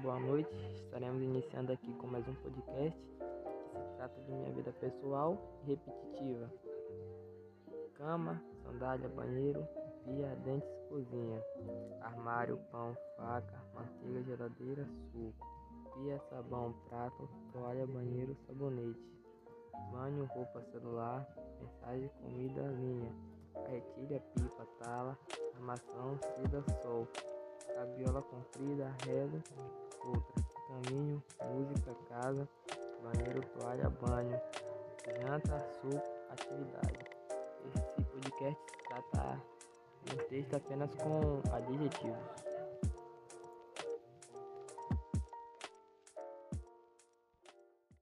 boa noite. Estaremos iniciando aqui com mais um podcast que se trata de minha vida pessoal e repetitiva. Cama, sandália, banheiro, pia, dentes, cozinha. Armário, pão, faca, manteiga, geladeira, suco. Pia, sabão, prato, toalha, banheiro, sabonete. Banho, roupa, celular, mensagem, comida, linha. Carretilha, pipa, tala, armação, seda, sol cabiola comprida, reza, outra, caminho, música, casa, banheiro, toalha, banho, janta, suco, atividade. Esse podcast trata um texto apenas com adjetivos.